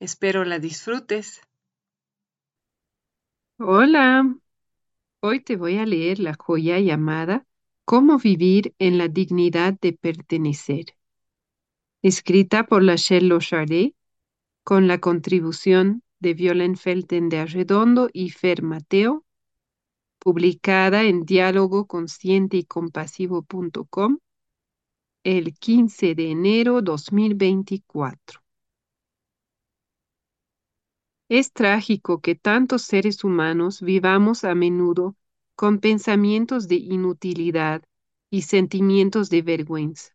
Espero la disfrutes. Hola, hoy te voy a leer la joya llamada Cómo vivir en la dignidad de pertenecer, escrita por la Shell Chardet, con la contribución de Violen Felten de Arredondo y Fer Mateo, publicada en diálogo consciente y compasivo.com el 15 de enero 2024. Es trágico que tantos seres humanos vivamos a menudo con pensamientos de inutilidad y sentimientos de vergüenza.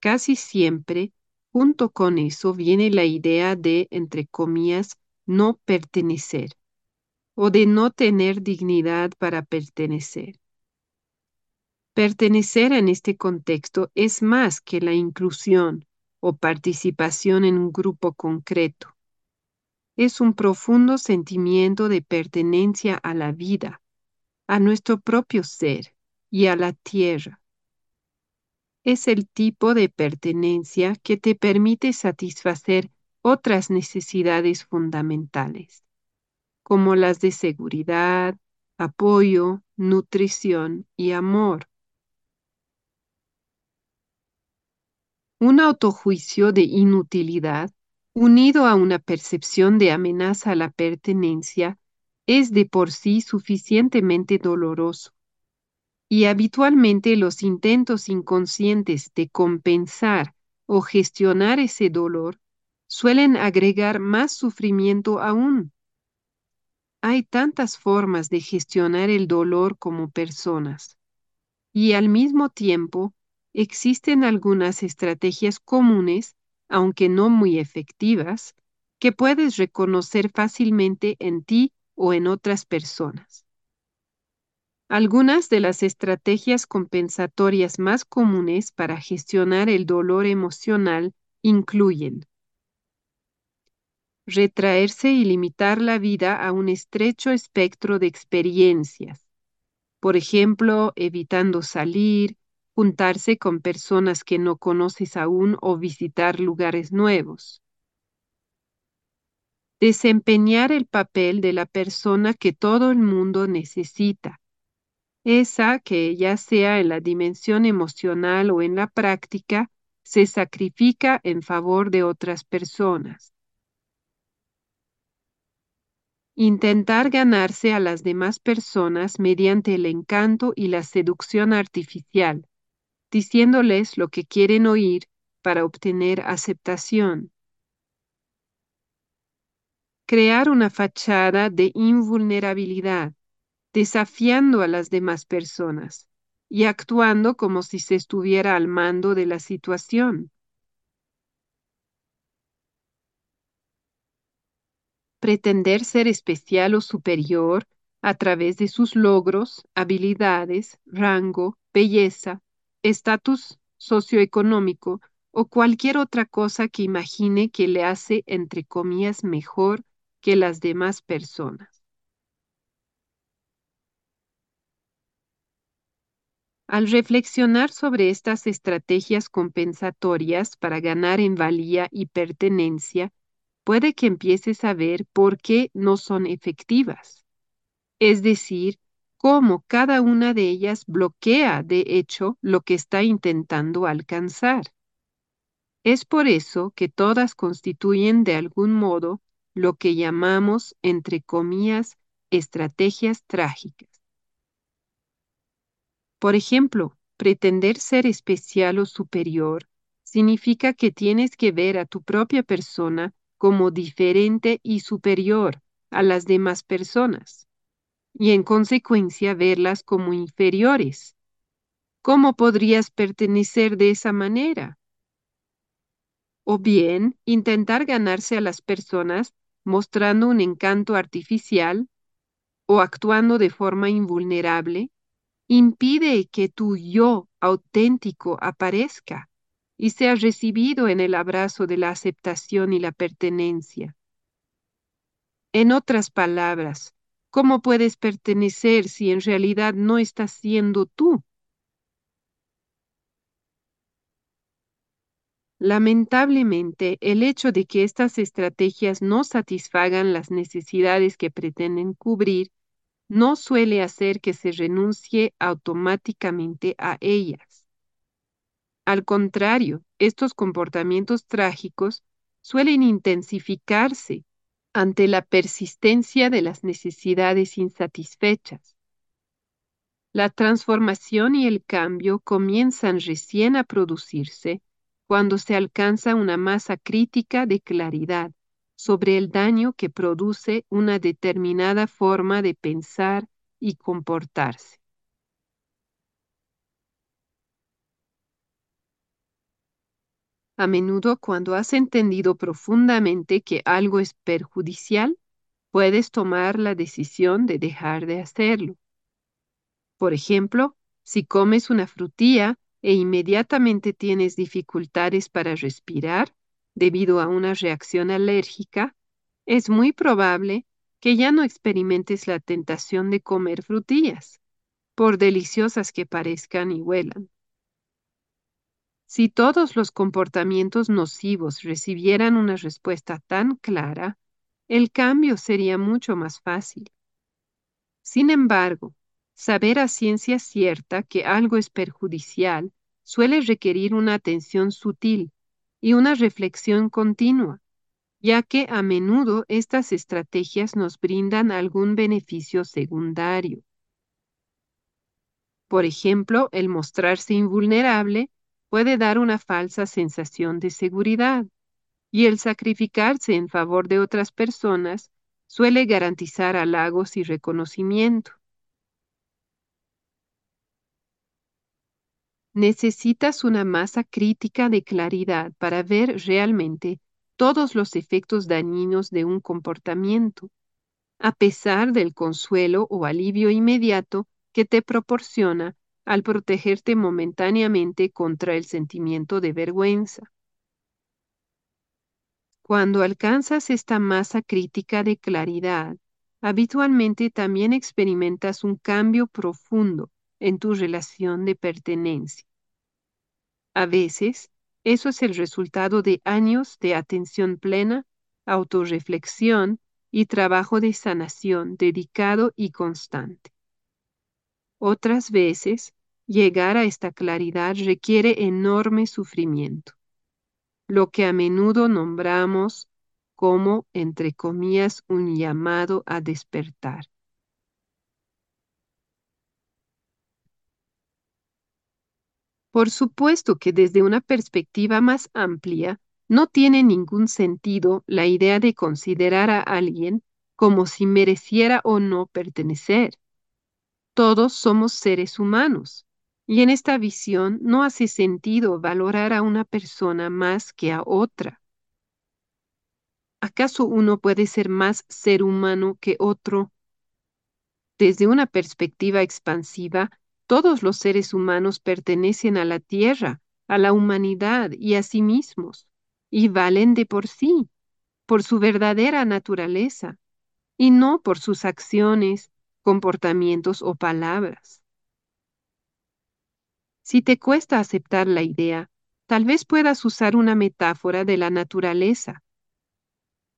Casi siempre, junto con eso, viene la idea de, entre comillas, no pertenecer o de no tener dignidad para pertenecer. Pertenecer en este contexto es más que la inclusión o participación en un grupo concreto es un profundo sentimiento de pertenencia a la vida, a nuestro propio ser y a la tierra. Es el tipo de pertenencia que te permite satisfacer otras necesidades fundamentales, como las de seguridad, apoyo, nutrición y amor. Un autojuicio de inutilidad unido a una percepción de amenaza a la pertenencia, es de por sí suficientemente doloroso. Y habitualmente los intentos inconscientes de compensar o gestionar ese dolor suelen agregar más sufrimiento aún. Hay tantas formas de gestionar el dolor como personas, y al mismo tiempo existen algunas estrategias comunes aunque no muy efectivas, que puedes reconocer fácilmente en ti o en otras personas. Algunas de las estrategias compensatorias más comunes para gestionar el dolor emocional incluyen retraerse y limitar la vida a un estrecho espectro de experiencias, por ejemplo, evitando salir, juntarse con personas que no conoces aún o visitar lugares nuevos. Desempeñar el papel de la persona que todo el mundo necesita, esa que ya sea en la dimensión emocional o en la práctica, se sacrifica en favor de otras personas. Intentar ganarse a las demás personas mediante el encanto y la seducción artificial, diciéndoles lo que quieren oír para obtener aceptación. Crear una fachada de invulnerabilidad, desafiando a las demás personas y actuando como si se estuviera al mando de la situación. Pretender ser especial o superior a través de sus logros, habilidades, rango, belleza, estatus socioeconómico o cualquier otra cosa que imagine que le hace, entre comillas, mejor que las demás personas. Al reflexionar sobre estas estrategias compensatorias para ganar en valía y pertenencia, puede que empieces a ver por qué no son efectivas. Es decir, cómo cada una de ellas bloquea, de hecho, lo que está intentando alcanzar. Es por eso que todas constituyen de algún modo lo que llamamos, entre comillas, estrategias trágicas. Por ejemplo, pretender ser especial o superior significa que tienes que ver a tu propia persona como diferente y superior a las demás personas, y en consecuencia verlas como inferiores. ¿Cómo podrías pertenecer de esa manera? O bien, intentar ganarse a las personas mostrando un encanto artificial o actuando de forma invulnerable, impide que tu yo auténtico aparezca y sea recibido en el abrazo de la aceptación y la pertenencia. En otras palabras, ¿cómo puedes pertenecer si en realidad no estás siendo tú? Lamentablemente, el hecho de que estas estrategias no satisfagan las necesidades que pretenden cubrir no suele hacer que se renuncie automáticamente a ellas. Al contrario, estos comportamientos trágicos suelen intensificarse ante la persistencia de las necesidades insatisfechas. La transformación y el cambio comienzan recién a producirse cuando se alcanza una masa crítica de claridad sobre el daño que produce una determinada forma de pensar y comportarse. A menudo cuando has entendido profundamente que algo es perjudicial, puedes tomar la decisión de dejar de hacerlo. Por ejemplo, si comes una frutilla e inmediatamente tienes dificultades para respirar, debido a una reacción alérgica, es muy probable que ya no experimentes la tentación de comer frutillas, por deliciosas que parezcan y huelan. Si todos los comportamientos nocivos recibieran una respuesta tan clara, el cambio sería mucho más fácil. Sin embargo, saber a ciencia cierta que algo es perjudicial suele requerir una atención sutil y una reflexión continua, ya que a menudo estas estrategias nos brindan algún beneficio secundario. Por ejemplo, el mostrarse invulnerable puede dar una falsa sensación de seguridad y el sacrificarse en favor de otras personas suele garantizar halagos y reconocimiento. Necesitas una masa crítica de claridad para ver realmente todos los efectos dañinos de un comportamiento, a pesar del consuelo o alivio inmediato que te proporciona al protegerte momentáneamente contra el sentimiento de vergüenza. Cuando alcanzas esta masa crítica de claridad, habitualmente también experimentas un cambio profundo en tu relación de pertenencia. A veces, eso es el resultado de años de atención plena, autorreflexión y trabajo de sanación dedicado y constante. Otras veces, llegar a esta claridad requiere enorme sufrimiento, lo que a menudo nombramos como, entre comillas, un llamado a despertar. Por supuesto que desde una perspectiva más amplia, no tiene ningún sentido la idea de considerar a alguien como si mereciera o no pertenecer. Todos somos seres humanos, y en esta visión no hace sentido valorar a una persona más que a otra. ¿Acaso uno puede ser más ser humano que otro? Desde una perspectiva expansiva, todos los seres humanos pertenecen a la tierra, a la humanidad y a sí mismos, y valen de por sí, por su verdadera naturaleza, y no por sus acciones, comportamientos o palabras. Si te cuesta aceptar la idea, tal vez puedas usar una metáfora de la naturaleza.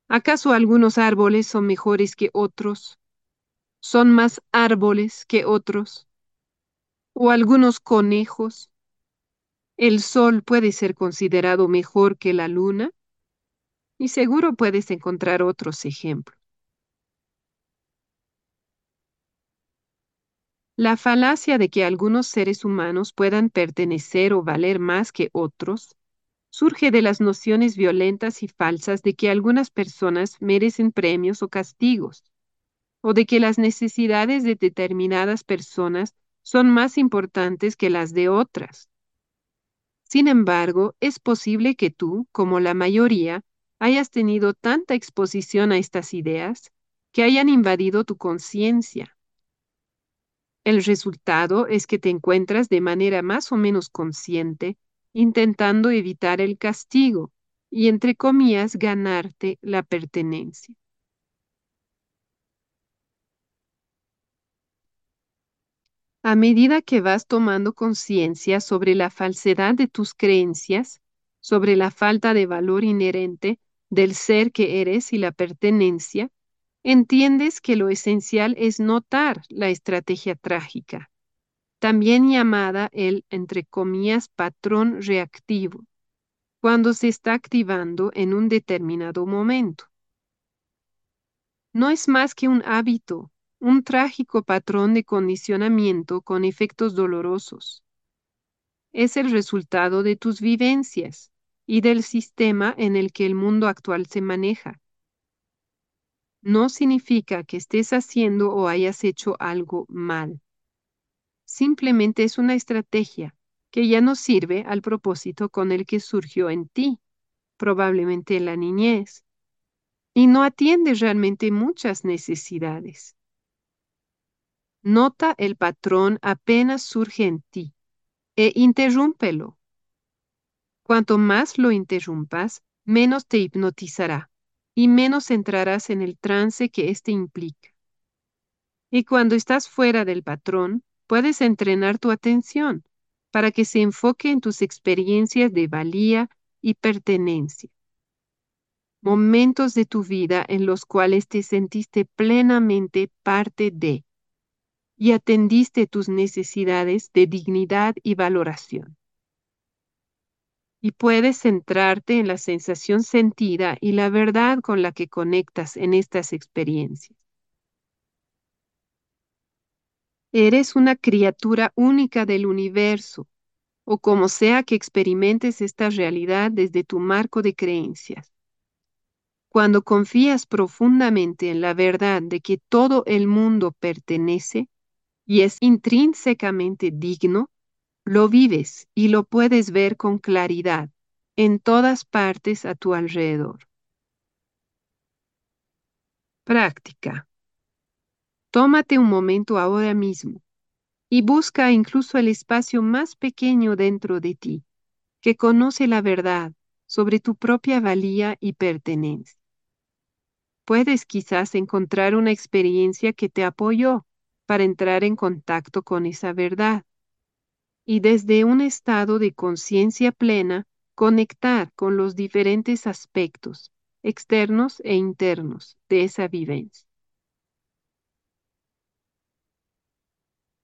¿Acaso algunos árboles son mejores que otros? ¿Son más árboles que otros? o algunos conejos. ¿El sol puede ser considerado mejor que la luna? Y seguro puedes encontrar otros ejemplos. La falacia de que algunos seres humanos puedan pertenecer o valer más que otros surge de las nociones violentas y falsas de que algunas personas merecen premios o castigos, o de que las necesidades de determinadas personas son más importantes que las de otras. Sin embargo, es posible que tú, como la mayoría, hayas tenido tanta exposición a estas ideas que hayan invadido tu conciencia el resultado es que te encuentras de manera más o menos consciente intentando evitar el castigo y, entre comillas, ganarte la pertenencia. A medida que vas tomando conciencia sobre la falsedad de tus creencias, sobre la falta de valor inherente del ser que eres y la pertenencia, entiendes que lo esencial es notar la estrategia trágica, también llamada el, entre comillas, patrón reactivo, cuando se está activando en un determinado momento. No es más que un hábito, un trágico patrón de condicionamiento con efectos dolorosos. Es el resultado de tus vivencias y del sistema en el que el mundo actual se maneja no significa que estés haciendo o hayas hecho algo mal. Simplemente es una estrategia que ya no sirve al propósito con el que surgió en ti, probablemente en la niñez, y no atiende realmente muchas necesidades. Nota el patrón apenas surge en ti e interrúmpelo. Cuanto más lo interrumpas, menos te hipnotizará y menos entrarás en el trance que éste implica. Y cuando estás fuera del patrón, puedes entrenar tu atención para que se enfoque en tus experiencias de valía y pertenencia. Momentos de tu vida en los cuales te sentiste plenamente parte de y atendiste tus necesidades de dignidad y valoración y puedes centrarte en la sensación sentida y la verdad con la que conectas en estas experiencias. Eres una criatura única del universo, o como sea que experimentes esta realidad desde tu marco de creencias. Cuando confías profundamente en la verdad de que todo el mundo pertenece y es intrínsecamente digno, lo vives y lo puedes ver con claridad en todas partes a tu alrededor. Práctica. Tómate un momento ahora mismo y busca incluso el espacio más pequeño dentro de ti, que conoce la verdad sobre tu propia valía y pertenencia. Puedes quizás encontrar una experiencia que te apoyó para entrar en contacto con esa verdad y desde un estado de conciencia plena conectar con los diferentes aspectos externos e internos de esa vivencia.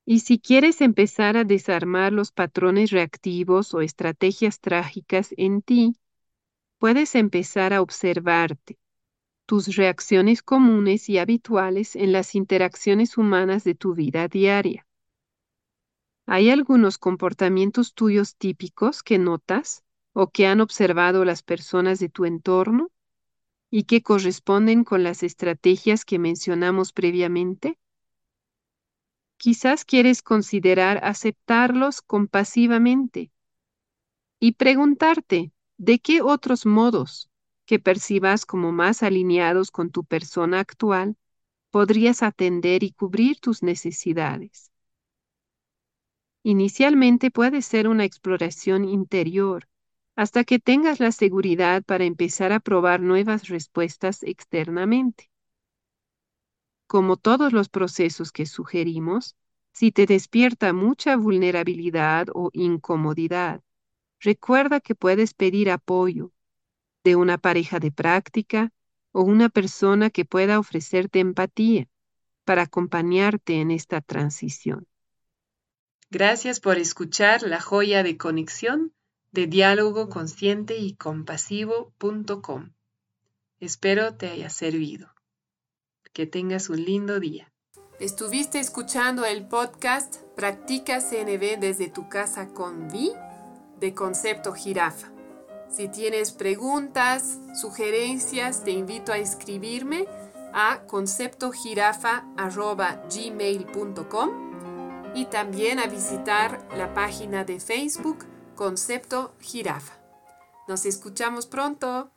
Y si quieres empezar a desarmar los patrones reactivos o estrategias trágicas en ti, puedes empezar a observarte, tus reacciones comunes y habituales en las interacciones humanas de tu vida diaria. ¿Hay algunos comportamientos tuyos típicos que notas o que han observado las personas de tu entorno y que corresponden con las estrategias que mencionamos previamente? Quizás quieres considerar aceptarlos compasivamente y preguntarte de qué otros modos que percibas como más alineados con tu persona actual podrías atender y cubrir tus necesidades. Inicialmente puede ser una exploración interior, hasta que tengas la seguridad para empezar a probar nuevas respuestas externamente. Como todos los procesos que sugerimos, si te despierta mucha vulnerabilidad o incomodidad, recuerda que puedes pedir apoyo de una pareja de práctica o una persona que pueda ofrecerte empatía para acompañarte en esta transición. Gracias por escuchar la joya de conexión de diálogo consciente y compasivo.com. Espero te haya servido. Que tengas un lindo día. Estuviste escuchando el podcast Practica CNB desde tu casa con Vi de Concepto Jirafa. Si tienes preguntas, sugerencias, te invito a escribirme a conceptojirafa.gmail.com y también a visitar la página de Facebook Concepto Jirafa. Nos escuchamos pronto.